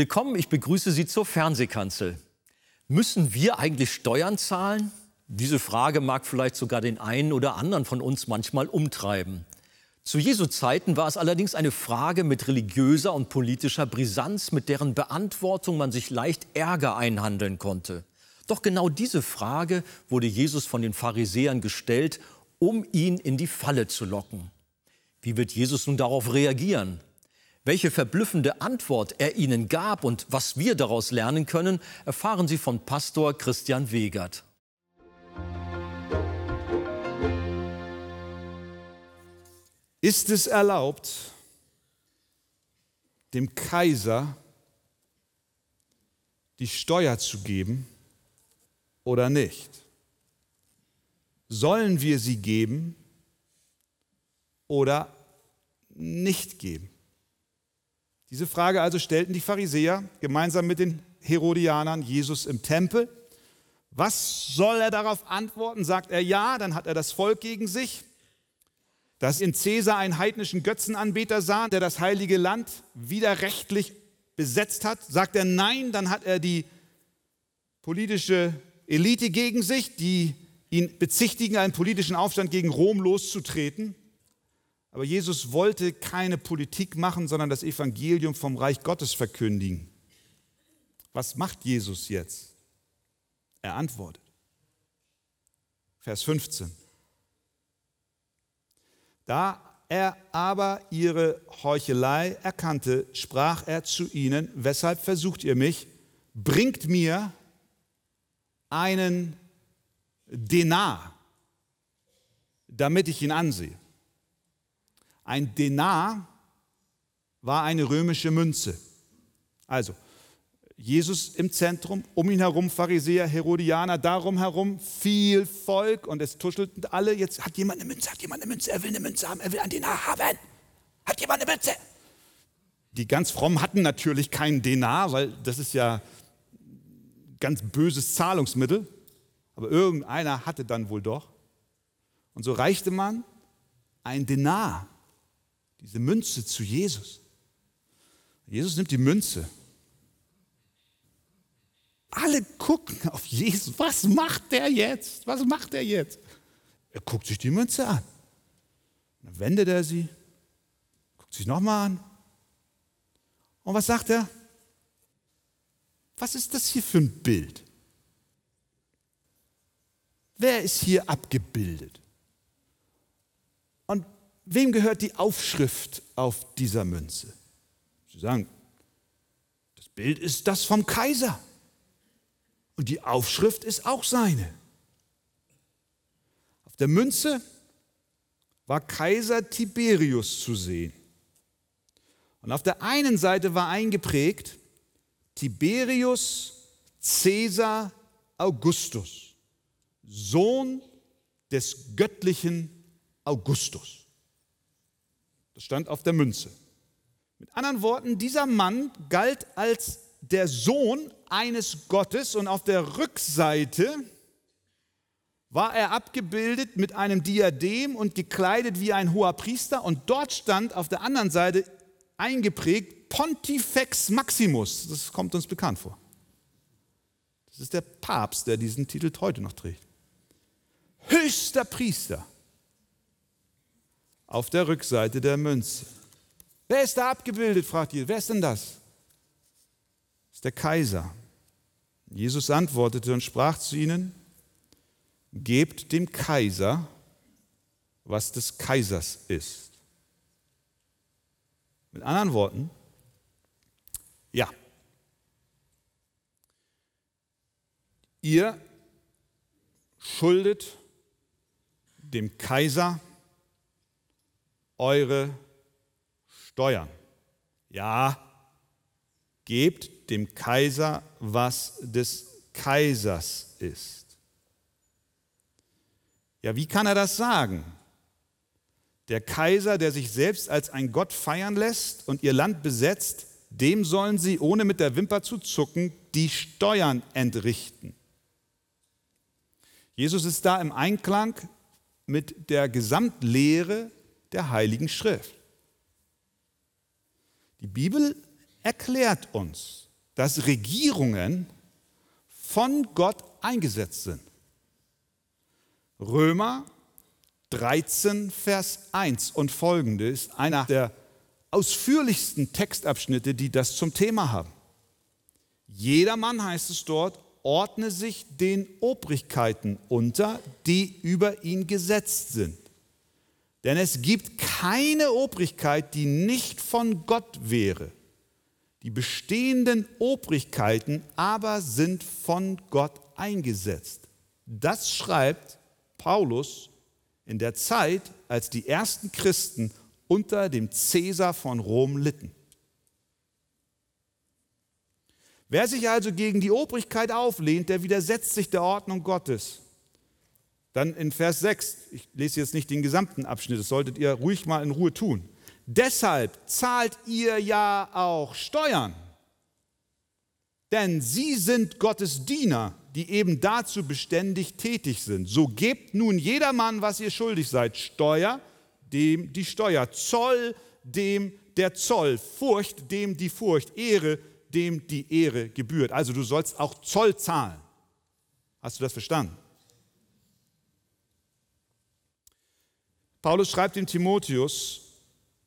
Willkommen, ich begrüße Sie zur Fernsehkanzel. Müssen wir eigentlich Steuern zahlen? Diese Frage mag vielleicht sogar den einen oder anderen von uns manchmal umtreiben. Zu Jesu Zeiten war es allerdings eine Frage mit religiöser und politischer Brisanz, mit deren Beantwortung man sich leicht Ärger einhandeln konnte. Doch genau diese Frage wurde Jesus von den Pharisäern gestellt, um ihn in die Falle zu locken. Wie wird Jesus nun darauf reagieren? Welche verblüffende Antwort er ihnen gab und was wir daraus lernen können, erfahren Sie von Pastor Christian Wegert. Ist es erlaubt, dem Kaiser die Steuer zu geben oder nicht? Sollen wir sie geben oder nicht geben? Diese Frage also stellten die Pharisäer gemeinsam mit den Herodianern Jesus im Tempel. Was soll er darauf antworten? Sagt er ja, dann hat er das Volk gegen sich. Dass in Caesar einen heidnischen Götzenanbeter sah, der das heilige Land widerrechtlich besetzt hat. Sagt er nein, dann hat er die politische Elite gegen sich, die ihn bezichtigen, einen politischen Aufstand gegen Rom loszutreten. Aber Jesus wollte keine Politik machen, sondern das Evangelium vom Reich Gottes verkündigen. Was macht Jesus jetzt? Er antwortet. Vers 15. Da er aber ihre Heuchelei erkannte, sprach er zu ihnen, weshalb versucht ihr mich? Bringt mir einen Denar, damit ich ihn ansehe. Ein Denar war eine römische Münze. Also, Jesus im Zentrum, um ihn herum Pharisäer, Herodianer, darum herum viel Volk und es tuschelten alle. Jetzt hat jemand eine Münze, hat jemand eine Münze, er will eine Münze haben, er will einen Denar haben. Hat jemand eine Münze? Die ganz frommen hatten natürlich keinen Denar, weil das ist ja ganz böses Zahlungsmittel. Aber irgendeiner hatte dann wohl doch. Und so reichte man ein Denar diese Münze zu Jesus. Jesus nimmt die Münze. Alle gucken auf Jesus. Was macht der jetzt? Was macht er jetzt? Er guckt sich die Münze an. Dann wendet er sie, guckt sich nochmal an. Und was sagt er? Was ist das hier für ein Bild? Wer ist hier abgebildet? Wem gehört die Aufschrift auf dieser Münze? Sie sagen, das Bild ist das vom Kaiser. Und die Aufschrift ist auch seine. Auf der Münze war Kaiser Tiberius zu sehen. Und auf der einen Seite war eingeprägt Tiberius Caesar Augustus, Sohn des göttlichen Augustus. Das stand auf der Münze. Mit anderen Worten, dieser Mann galt als der Sohn eines Gottes und auf der Rückseite war er abgebildet mit einem Diadem und gekleidet wie ein hoher Priester und dort stand auf der anderen Seite eingeprägt Pontifex Maximus. Das kommt uns bekannt vor. Das ist der Papst, der diesen Titel heute noch trägt. Höchster Priester auf der Rückseite der Münze. Wer ist da abgebildet, fragt ihr. Wer ist denn das? Das ist der Kaiser. Jesus antwortete und sprach zu ihnen, gebt dem Kaiser, was des Kaisers ist. Mit anderen Worten, ja, ihr schuldet dem Kaiser eure Steuern. Ja, gebt dem Kaiser, was des Kaisers ist. Ja, wie kann er das sagen? Der Kaiser, der sich selbst als ein Gott feiern lässt und ihr Land besetzt, dem sollen sie, ohne mit der Wimper zu zucken, die Steuern entrichten. Jesus ist da im Einklang mit der Gesamtlehre der Heiligen Schrift. Die Bibel erklärt uns, dass Regierungen von Gott eingesetzt sind. Römer 13, Vers 1 und folgende ist einer der ausführlichsten Textabschnitte, die das zum Thema haben. Jedermann heißt es dort, ordne sich den Obrigkeiten unter, die über ihn gesetzt sind. Denn es gibt keine Obrigkeit, die nicht von Gott wäre. Die bestehenden Obrigkeiten aber sind von Gott eingesetzt. Das schreibt Paulus in der Zeit, als die ersten Christen unter dem Cäsar von Rom litten. Wer sich also gegen die Obrigkeit auflehnt, der widersetzt sich der Ordnung Gottes. Dann in Vers 6, ich lese jetzt nicht den gesamten Abschnitt, das solltet ihr ruhig mal in Ruhe tun. Deshalb zahlt ihr ja auch Steuern, denn sie sind Gottes Diener, die eben dazu beständig tätig sind. So gebt nun jedermann, was ihr schuldig seid, Steuer, dem die Steuer, Zoll, dem der Zoll, Furcht, dem die Furcht, Ehre, dem die Ehre gebührt. Also du sollst auch Zoll zahlen. Hast du das verstanden? Paulus schreibt dem Timotheus,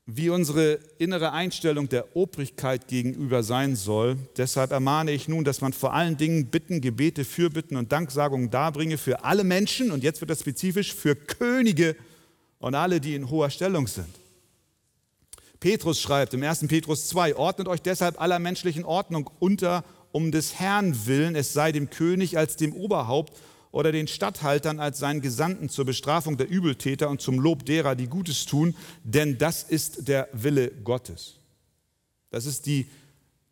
wie unsere innere Einstellung der Obrigkeit gegenüber sein soll. Deshalb ermahne ich nun, dass man vor allen Dingen Bitten, Gebete, Fürbitten und Danksagungen darbringe für alle Menschen, und jetzt wird das spezifisch, für Könige und alle, die in hoher Stellung sind. Petrus schreibt im 1. Petrus 2, ordnet euch deshalb aller menschlichen Ordnung unter, um des Herrn willen, es sei dem König als dem Oberhaupt oder den Statthaltern als seinen Gesandten zur Bestrafung der Übeltäter und zum Lob derer, die Gutes tun, denn das ist der Wille Gottes. Das ist die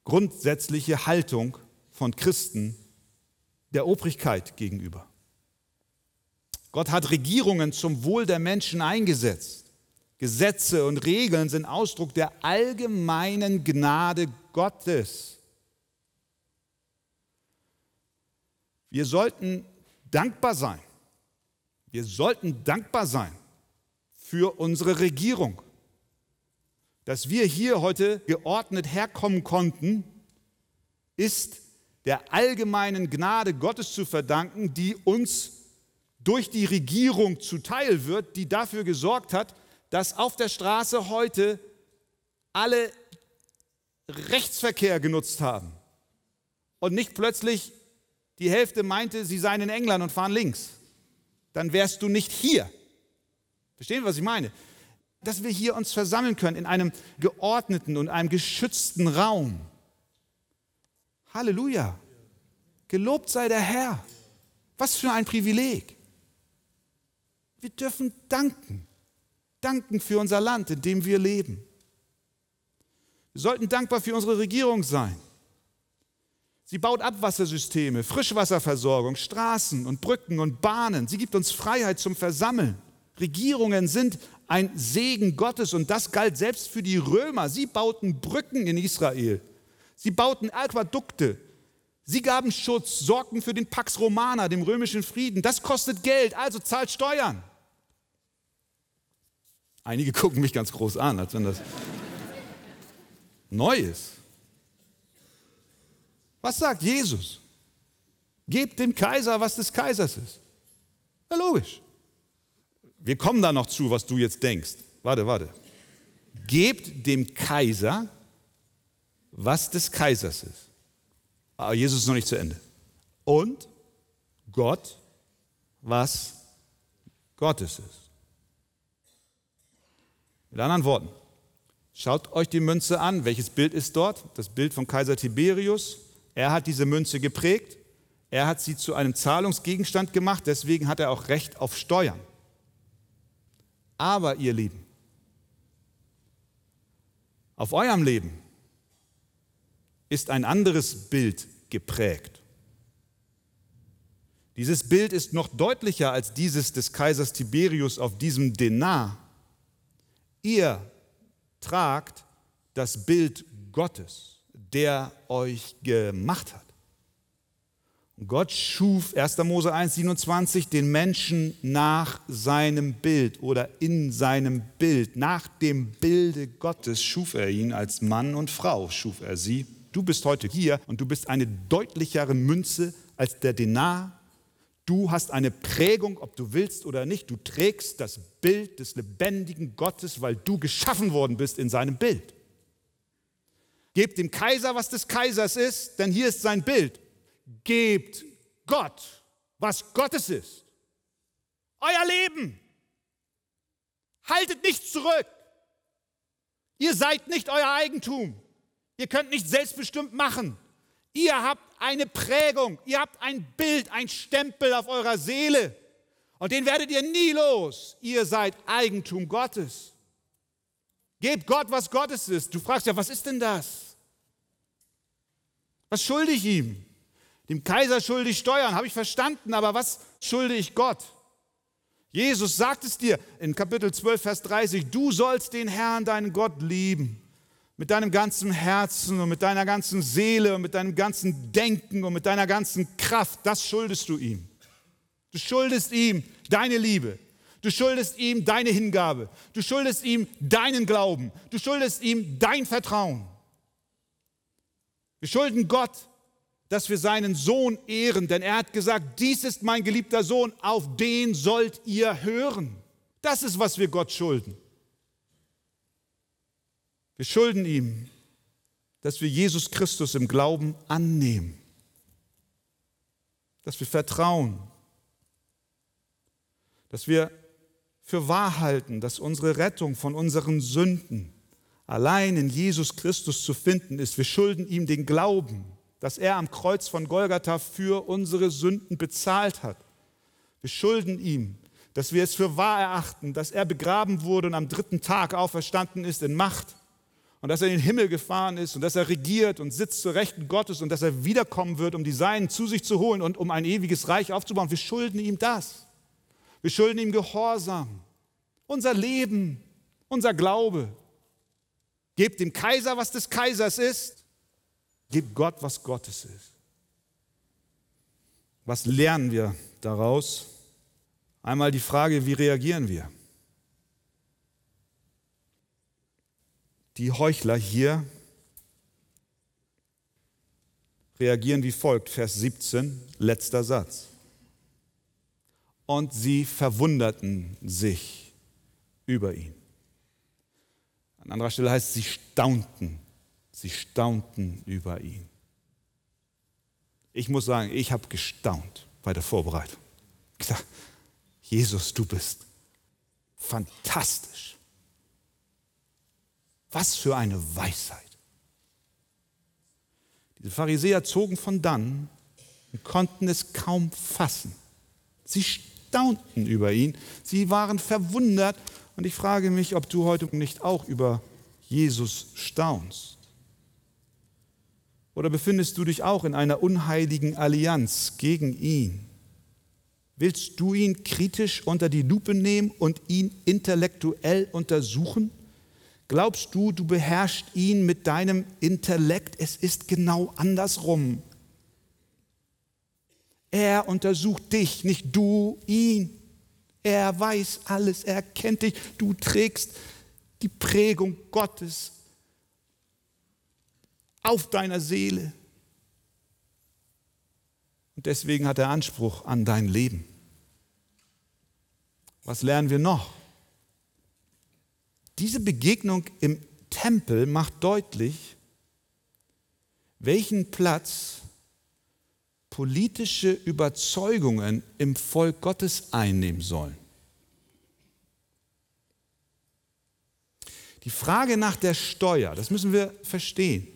grundsätzliche Haltung von Christen der Obrigkeit gegenüber. Gott hat Regierungen zum Wohl der Menschen eingesetzt. Gesetze und Regeln sind Ausdruck der allgemeinen Gnade Gottes. Wir sollten dankbar sein. Wir sollten dankbar sein für unsere Regierung. Dass wir hier heute geordnet herkommen konnten, ist der allgemeinen Gnade Gottes zu verdanken, die uns durch die Regierung zuteil wird, die dafür gesorgt hat, dass auf der Straße heute alle Rechtsverkehr genutzt haben und nicht plötzlich die Hälfte meinte, sie seien in England und fahren links, dann wärst du nicht hier. Verstehen, was ich meine? Dass wir hier uns versammeln können in einem geordneten und einem geschützten Raum. Halleluja. Gelobt sei der Herr. Was für ein Privileg. Wir dürfen danken. Danken für unser Land, in dem wir leben. Wir sollten dankbar für unsere Regierung sein. Sie baut Abwassersysteme, Frischwasserversorgung, Straßen und Brücken und Bahnen. Sie gibt uns Freiheit zum Versammeln. Regierungen sind ein Segen Gottes und das galt selbst für die Römer. Sie bauten Brücken in Israel. Sie bauten Aquädukte. Sie gaben Schutz, sorgten für den Pax Romana, dem römischen Frieden. Das kostet Geld, also zahlt Steuern. Einige gucken mich ganz groß an, als wenn das neu ist. Was sagt Jesus? Gebt dem Kaiser, was des Kaisers ist. Ja, logisch. Wir kommen da noch zu, was du jetzt denkst. Warte, warte. Gebt dem Kaiser, was des Kaisers ist. Aber Jesus ist noch nicht zu Ende. Und Gott, was Gottes ist. Mit anderen Worten, schaut euch die Münze an. Welches Bild ist dort? Das Bild von Kaiser Tiberius. Er hat diese Münze geprägt, er hat sie zu einem Zahlungsgegenstand gemacht, deswegen hat er auch Recht auf Steuern. Aber ihr Lieben, auf eurem Leben ist ein anderes Bild geprägt. Dieses Bild ist noch deutlicher als dieses des Kaisers Tiberius auf diesem Denar. Ihr tragt das Bild Gottes der euch gemacht hat. Gott schuf 1. Mose 1, 27 den Menschen nach seinem Bild oder in seinem Bild. Nach dem Bilde Gottes schuf er ihn als Mann und Frau, schuf er sie. Du bist heute hier und du bist eine deutlichere Münze als der Denar. Du hast eine Prägung, ob du willst oder nicht. Du trägst das Bild des lebendigen Gottes, weil du geschaffen worden bist in seinem Bild. Gebt dem Kaiser, was des Kaisers ist, denn hier ist sein Bild gebt Gott, was Gottes ist. Euer Leben. Haltet nicht zurück. Ihr seid nicht euer Eigentum. Ihr könnt nicht selbstbestimmt machen. Ihr habt eine Prägung, ihr habt ein Bild, ein Stempel auf eurer Seele. Und den werdet ihr nie los. Ihr seid Eigentum Gottes. Gebt Gott, was Gottes ist. Du fragst ja, was ist denn das? Was schulde ich ihm? Dem Kaiser schulde ich Steuern, habe ich verstanden, aber was schulde ich Gott? Jesus sagt es dir in Kapitel 12, Vers 30, du sollst den Herrn, deinen Gott lieben. Mit deinem ganzen Herzen und mit deiner ganzen Seele und mit deinem ganzen Denken und mit deiner ganzen Kraft. Das schuldest du ihm. Du schuldest ihm deine Liebe. Du schuldest ihm deine Hingabe. Du schuldest ihm deinen Glauben. Du schuldest ihm dein Vertrauen. Wir schulden Gott dass wir seinen Sohn ehren, denn er hat gesagt, dies ist mein geliebter Sohn, auf den sollt ihr hören. Das ist, was wir Gott schulden. Wir schulden ihm, dass wir Jesus Christus im Glauben annehmen, dass wir vertrauen, dass wir für wahr halten, dass unsere Rettung von unseren Sünden allein in Jesus Christus zu finden ist. Wir schulden ihm den Glauben dass er am Kreuz von Golgatha für unsere Sünden bezahlt hat. Wir schulden ihm, dass wir es für wahr erachten, dass er begraben wurde und am dritten Tag auferstanden ist in Macht und dass er in den Himmel gefahren ist und dass er regiert und sitzt zur Rechten Gottes und dass er wiederkommen wird, um die Seinen zu sich zu holen und um ein ewiges Reich aufzubauen. Wir schulden ihm das. Wir schulden ihm Gehorsam, unser Leben, unser Glaube. Gebt dem Kaiser, was des Kaisers ist Gib Gott, was Gottes ist. Was lernen wir daraus? Einmal die Frage, wie reagieren wir? Die Heuchler hier reagieren wie folgt, Vers 17, letzter Satz. Und sie verwunderten sich über ihn. An anderer Stelle heißt es, sie staunten Sie staunten über ihn. Ich muss sagen, ich habe gestaunt bei der Vorbereitung. Ich dachte, Jesus, du bist fantastisch. Was für eine Weisheit. Diese Pharisäer zogen von dann und konnten es kaum fassen. Sie staunten über ihn, sie waren verwundert und ich frage mich, ob du heute nicht auch über Jesus staunst. Oder befindest du dich auch in einer unheiligen Allianz gegen ihn? Willst du ihn kritisch unter die Lupe nehmen und ihn intellektuell untersuchen? Glaubst du, du beherrschst ihn mit deinem Intellekt? Es ist genau andersrum. Er untersucht dich, nicht du ihn. Er weiß alles, er kennt dich. Du trägst die Prägung Gottes auf deiner Seele. Und deswegen hat er Anspruch an dein Leben. Was lernen wir noch? Diese Begegnung im Tempel macht deutlich, welchen Platz politische Überzeugungen im Volk Gottes einnehmen sollen. Die Frage nach der Steuer, das müssen wir verstehen.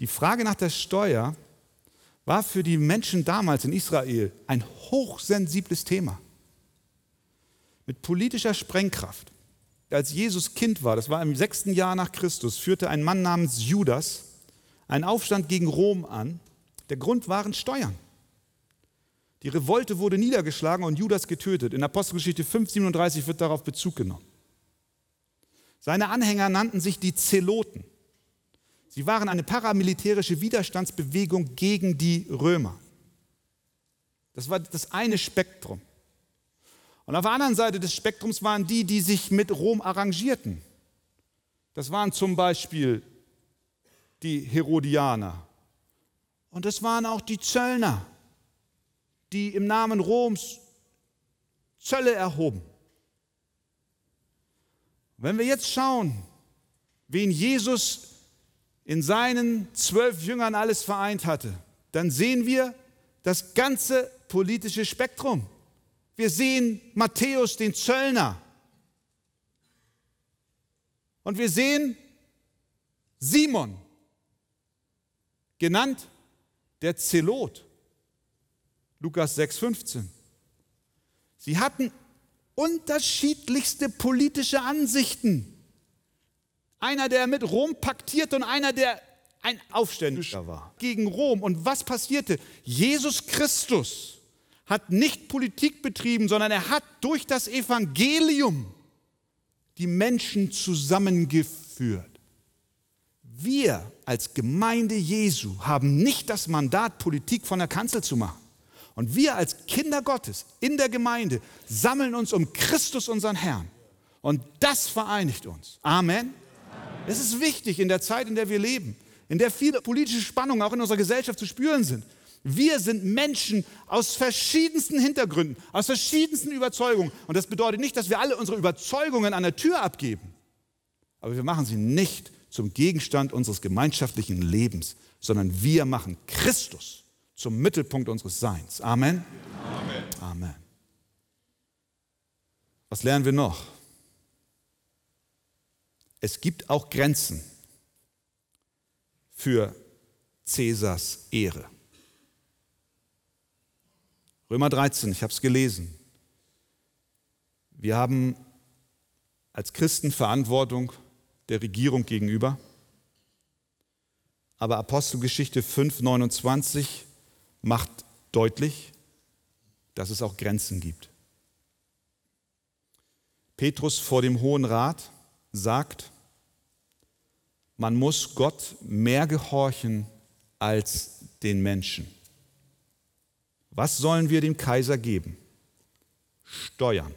Die Frage nach der Steuer war für die Menschen damals in Israel ein hochsensibles Thema. Mit politischer Sprengkraft. Als Jesus Kind war, das war im sechsten Jahr nach Christus, führte ein Mann namens Judas einen Aufstand gegen Rom an. Der Grund waren Steuern. Die Revolte wurde niedergeschlagen und Judas getötet. In Apostelgeschichte 5,37 wird darauf Bezug genommen. Seine Anhänger nannten sich die Zeloten. Sie waren eine paramilitärische Widerstandsbewegung gegen die Römer. Das war das eine Spektrum. Und auf der anderen Seite des Spektrums waren die, die sich mit Rom arrangierten. Das waren zum Beispiel die Herodianer. Und das waren auch die Zöllner, die im Namen Roms Zölle erhoben. Wenn wir jetzt schauen, wen Jesus in seinen zwölf Jüngern alles vereint hatte, dann sehen wir das ganze politische Spektrum. Wir sehen Matthäus, den Zöllner. Und wir sehen Simon, genannt der Zelot. Lukas 6,15. Sie hatten unterschiedlichste politische Ansichten. Einer, der mit Rom paktiert und einer, der ein Aufständischer war gegen Rom. Und was passierte? Jesus Christus hat nicht Politik betrieben, sondern er hat durch das Evangelium die Menschen zusammengeführt. Wir als Gemeinde Jesu haben nicht das Mandat, Politik von der Kanzel zu machen. Und wir als Kinder Gottes in der Gemeinde sammeln uns um Christus, unseren Herrn. Und das vereinigt uns. Amen. Es ist wichtig in der Zeit, in der wir leben, in der viele politische Spannungen auch in unserer Gesellschaft zu spüren sind. Wir sind Menschen aus verschiedensten Hintergründen, aus verschiedensten Überzeugungen. Und das bedeutet nicht, dass wir alle unsere Überzeugungen an der Tür abgeben. Aber wir machen sie nicht zum Gegenstand unseres gemeinschaftlichen Lebens, sondern wir machen Christus zum Mittelpunkt unseres Seins. Amen. Amen. Amen. Was lernen wir noch? Es gibt auch Grenzen für Cäsars Ehre. Römer 13, ich habe es gelesen. Wir haben als Christen Verantwortung der Regierung gegenüber. Aber Apostelgeschichte 5, 29 macht deutlich, dass es auch Grenzen gibt. Petrus vor dem Hohen Rat sagt, man muss Gott mehr gehorchen als den Menschen. Was sollen wir dem Kaiser geben? Steuern.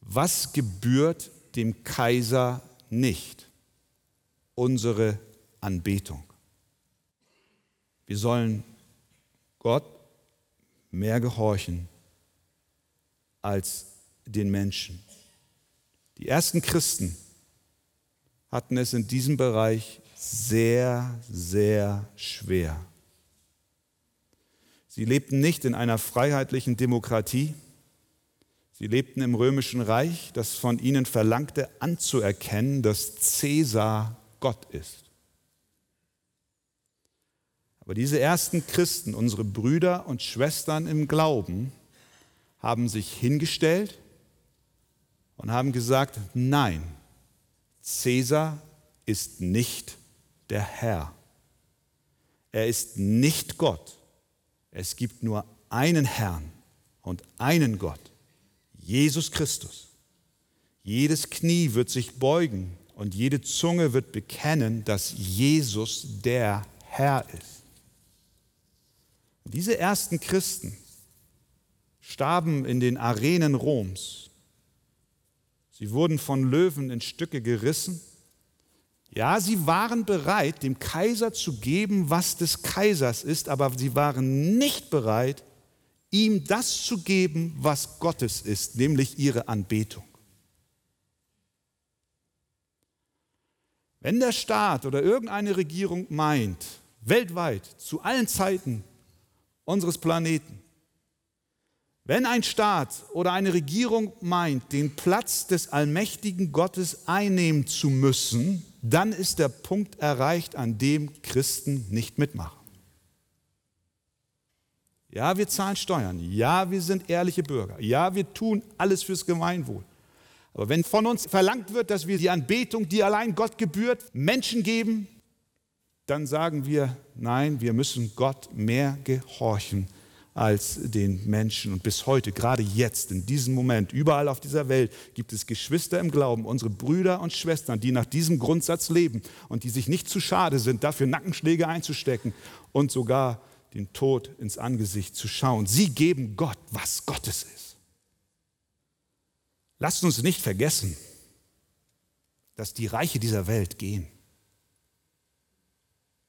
Was gebührt dem Kaiser nicht? Unsere Anbetung. Wir sollen Gott mehr gehorchen als den Menschen. Die ersten Christen hatten es in diesem Bereich sehr, sehr schwer. Sie lebten nicht in einer freiheitlichen Demokratie. Sie lebten im römischen Reich, das von ihnen verlangte anzuerkennen, dass Cäsar Gott ist. Aber diese ersten Christen, unsere Brüder und Schwestern im Glauben, haben sich hingestellt und haben gesagt, nein, Cäsar ist nicht der Herr. Er ist nicht Gott. Es gibt nur einen Herrn und einen Gott, Jesus Christus. Jedes Knie wird sich beugen und jede Zunge wird bekennen, dass Jesus der Herr ist. Diese ersten Christen starben in den Arenen Roms. Sie wurden von Löwen in Stücke gerissen. Ja, sie waren bereit, dem Kaiser zu geben, was des Kaisers ist, aber sie waren nicht bereit, ihm das zu geben, was Gottes ist, nämlich ihre Anbetung. Wenn der Staat oder irgendeine Regierung meint, weltweit, zu allen Zeiten unseres Planeten. Wenn ein Staat oder eine Regierung meint, den Platz des allmächtigen Gottes einnehmen zu müssen, dann ist der Punkt erreicht, an dem Christen nicht mitmachen. Ja, wir zahlen Steuern. Ja, wir sind ehrliche Bürger. Ja, wir tun alles fürs Gemeinwohl. Aber wenn von uns verlangt wird, dass wir die Anbetung, die allein Gott gebührt, Menschen geben, dann sagen wir, nein, wir müssen Gott mehr gehorchen als den Menschen. Und bis heute, gerade jetzt, in diesem Moment, überall auf dieser Welt gibt es Geschwister im Glauben, unsere Brüder und Schwestern, die nach diesem Grundsatz leben und die sich nicht zu schade sind, dafür Nackenschläge einzustecken und sogar den Tod ins Angesicht zu schauen. Sie geben Gott, was Gottes ist. Lasst uns nicht vergessen, dass die Reiche dieser Welt gehen.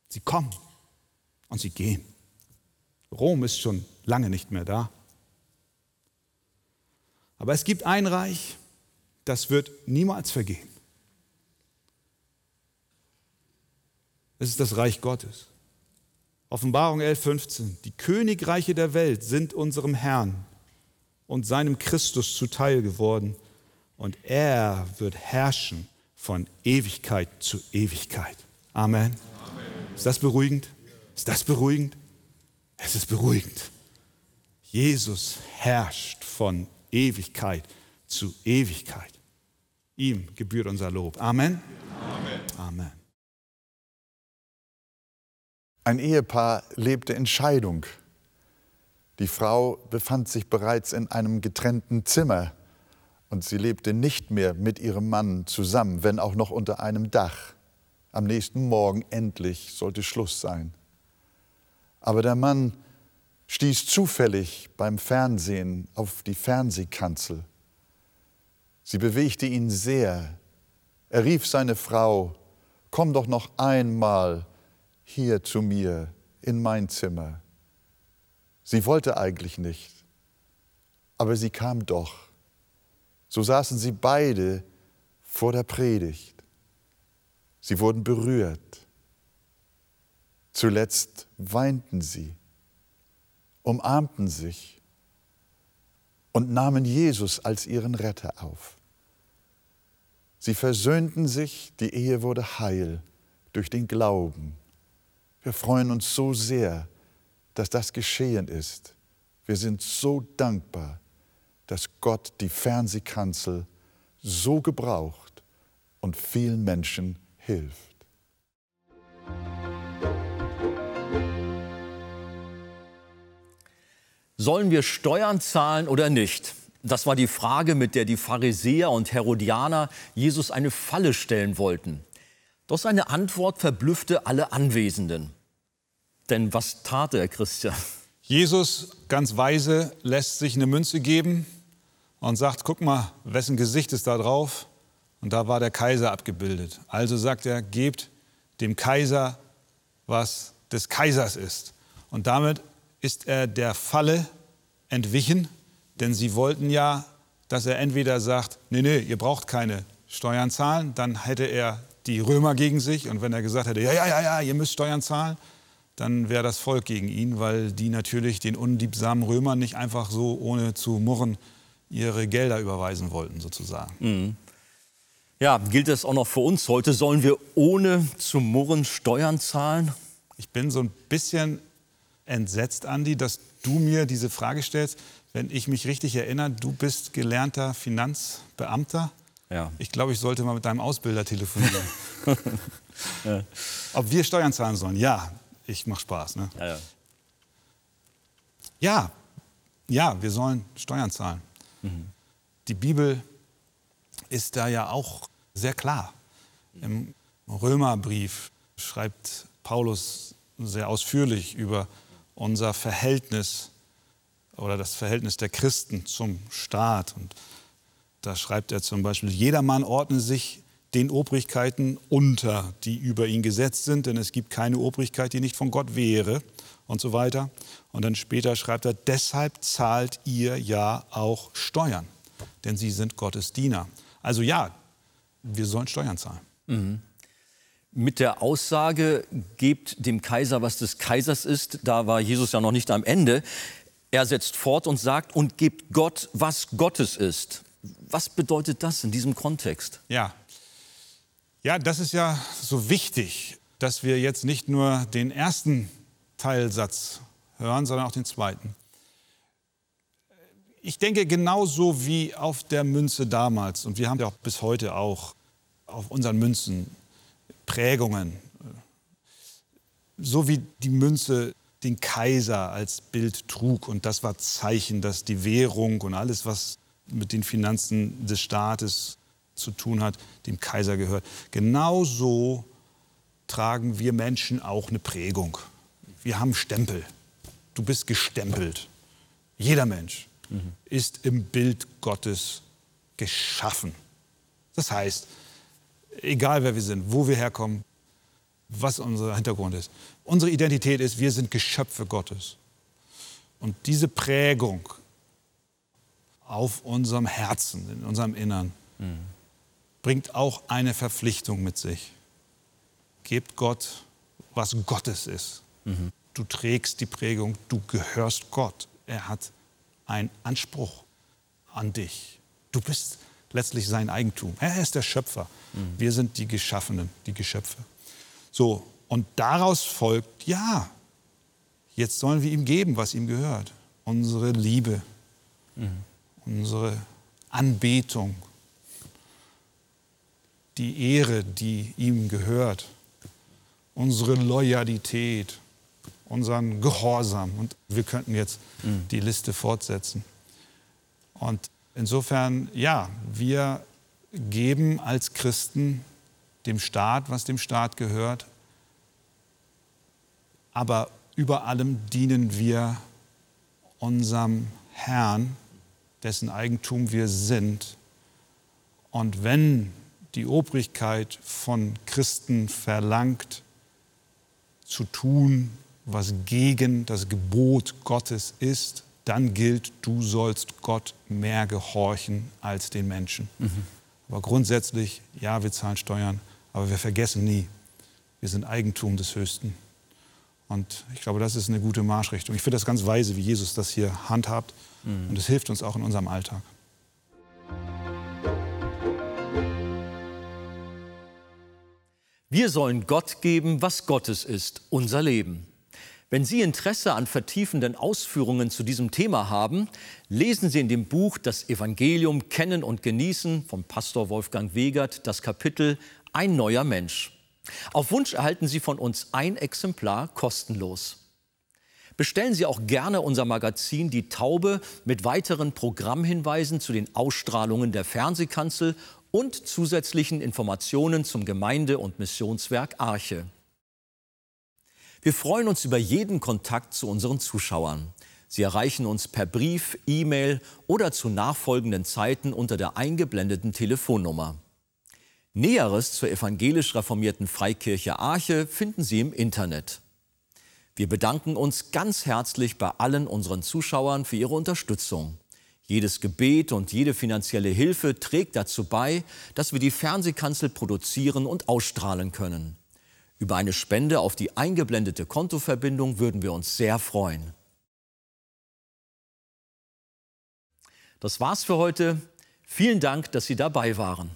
Sie kommen und sie gehen. Rom ist schon lange nicht mehr da. Aber es gibt ein Reich, das wird niemals vergehen. Es ist das Reich Gottes. Offenbarung 11.15. Die Königreiche der Welt sind unserem Herrn und seinem Christus zuteil geworden und er wird herrschen von Ewigkeit zu Ewigkeit. Amen. Amen. Ist das beruhigend? Ist das beruhigend? Es ist beruhigend. Jesus herrscht von Ewigkeit zu Ewigkeit. Ihm gebührt unser Lob. Amen. Amen. Amen. Ein Ehepaar lebte in Scheidung. Die Frau befand sich bereits in einem getrennten Zimmer und sie lebte nicht mehr mit ihrem Mann zusammen, wenn auch noch unter einem Dach. Am nächsten Morgen endlich sollte Schluss sein. Aber der Mann stieß zufällig beim Fernsehen auf die Fernsehkanzel. Sie bewegte ihn sehr. Er rief seine Frau, komm doch noch einmal hier zu mir in mein Zimmer. Sie wollte eigentlich nicht, aber sie kam doch. So saßen sie beide vor der Predigt. Sie wurden berührt. Zuletzt weinten sie, umarmten sich und nahmen Jesus als ihren Retter auf. Sie versöhnten sich, die Ehe wurde heil durch den Glauben. Wir freuen uns so sehr, dass das geschehen ist. Wir sind so dankbar, dass Gott die Fernsehkanzel so gebraucht und vielen Menschen hilft. Sollen wir Steuern zahlen oder nicht? Das war die Frage, mit der die Pharisäer und Herodianer Jesus eine Falle stellen wollten. Doch seine Antwort verblüffte alle Anwesenden. Denn was tat er, Christian? Jesus, ganz weise, lässt sich eine Münze geben und sagt, guck mal, wessen Gesicht ist da drauf? Und da war der Kaiser abgebildet. Also sagt er, gebt dem Kaiser, was des Kaisers ist. Und damit ist er der Falle entwichen, denn sie wollten ja, dass er entweder sagt, nee, nee, ihr braucht keine Steuern zahlen, dann hätte er die Römer gegen sich. Und wenn er gesagt hätte, ja, ja, ja, ja, ihr müsst Steuern zahlen, dann wäre das Volk gegen ihn, weil die natürlich den unliebsamen Römern nicht einfach so ohne zu murren ihre Gelder überweisen wollten, sozusagen. Mhm. Ja, gilt das auch noch für uns heute? Sollen wir ohne zu murren Steuern zahlen? Ich bin so ein bisschen entsetzt, Andi, dass du mir diese Frage stellst. Wenn ich mich richtig erinnere, du bist gelernter Finanzbeamter. Ja. Ich glaube, ich sollte mal mit deinem Ausbilder telefonieren. ja. Ob wir Steuern zahlen sollen? Ja, ich mache Spaß. Ne? Ja, ja. ja, ja, wir sollen Steuern zahlen. Mhm. Die Bibel ist da ja auch sehr klar. Im Römerbrief schreibt Paulus sehr ausführlich über unser Verhältnis oder das Verhältnis der Christen zum Staat. Und da schreibt er zum Beispiel, jedermann ordne sich den Obrigkeiten unter, die über ihn gesetzt sind, denn es gibt keine Obrigkeit, die nicht von Gott wäre und so weiter. Und dann später schreibt er, deshalb zahlt ihr ja auch Steuern, denn sie sind Gottes Diener. Also ja, wir sollen Steuern zahlen. Mhm. Mit der Aussage, gebt dem Kaiser, was des Kaisers ist, da war Jesus ja noch nicht am Ende. Er setzt fort und sagt, und gebt Gott, was Gottes ist. Was bedeutet das in diesem Kontext? Ja, ja, das ist ja so wichtig, dass wir jetzt nicht nur den ersten Teilsatz hören, sondern auch den zweiten. Ich denke genauso wie auf der Münze damals, und wir haben ja auch bis heute auch auf unseren Münzen Prägungen, so wie die Münze den Kaiser als Bild trug. Und das war Zeichen, dass die Währung und alles, was mit den Finanzen des Staates zu tun hat, dem Kaiser gehört. Genauso tragen wir Menschen auch eine Prägung. Wir haben Stempel. Du bist gestempelt. Jeder Mensch mhm. ist im Bild Gottes geschaffen. Das heißt, egal wer wir sind, wo wir herkommen, was unser Hintergrund ist. Unsere Identität ist, wir sind Geschöpfe Gottes. Und diese Prägung auf unserem Herzen, in unserem Innern, mhm. bringt auch eine Verpflichtung mit sich. Gebt Gott, was Gottes ist. Mhm. Du trägst die Prägung, du gehörst Gott. Er hat einen Anspruch an dich. Du bist letztlich sein Eigentum. Er ist der Schöpfer. Mhm. Wir sind die Geschaffenen, die Geschöpfe. So, und daraus folgt, ja, jetzt sollen wir ihm geben, was ihm gehört. Unsere Liebe, mhm. Unsere Anbetung, die Ehre, die ihm gehört, unsere Loyalität, unseren Gehorsam. Und wir könnten jetzt mhm. die Liste fortsetzen. Und insofern, ja, wir geben als Christen dem Staat, was dem Staat gehört. Aber über allem dienen wir unserem Herrn, dessen Eigentum wir sind. Und wenn die Obrigkeit von Christen verlangt, zu tun, was gegen das Gebot Gottes ist, dann gilt, du sollst Gott mehr gehorchen als den Menschen. Mhm. Aber grundsätzlich, ja, wir zahlen Steuern, aber wir vergessen nie, wir sind Eigentum des Höchsten. Und ich glaube, das ist eine gute Marschrichtung. Ich finde das ganz weise, wie Jesus das hier handhabt. Mhm. Und es hilft uns auch in unserem Alltag. Wir sollen Gott geben, was Gottes ist, unser Leben. Wenn Sie Interesse an vertiefenden Ausführungen zu diesem Thema haben, lesen Sie in dem Buch Das Evangelium Kennen und Genießen vom Pastor Wolfgang Wegert das Kapitel Ein neuer Mensch. Auf Wunsch erhalten Sie von uns ein Exemplar kostenlos. Bestellen Sie auch gerne unser Magazin Die Taube mit weiteren Programmhinweisen zu den Ausstrahlungen der Fernsehkanzel und zusätzlichen Informationen zum Gemeinde- und Missionswerk Arche. Wir freuen uns über jeden Kontakt zu unseren Zuschauern. Sie erreichen uns per Brief, E-Mail oder zu nachfolgenden Zeiten unter der eingeblendeten Telefonnummer. Näheres zur evangelisch reformierten Freikirche Arche finden Sie im Internet. Wir bedanken uns ganz herzlich bei allen unseren Zuschauern für ihre Unterstützung. Jedes Gebet und jede finanzielle Hilfe trägt dazu bei, dass wir die Fernsehkanzel produzieren und ausstrahlen können. Über eine Spende auf die eingeblendete Kontoverbindung würden wir uns sehr freuen. Das war's für heute. Vielen Dank, dass Sie dabei waren.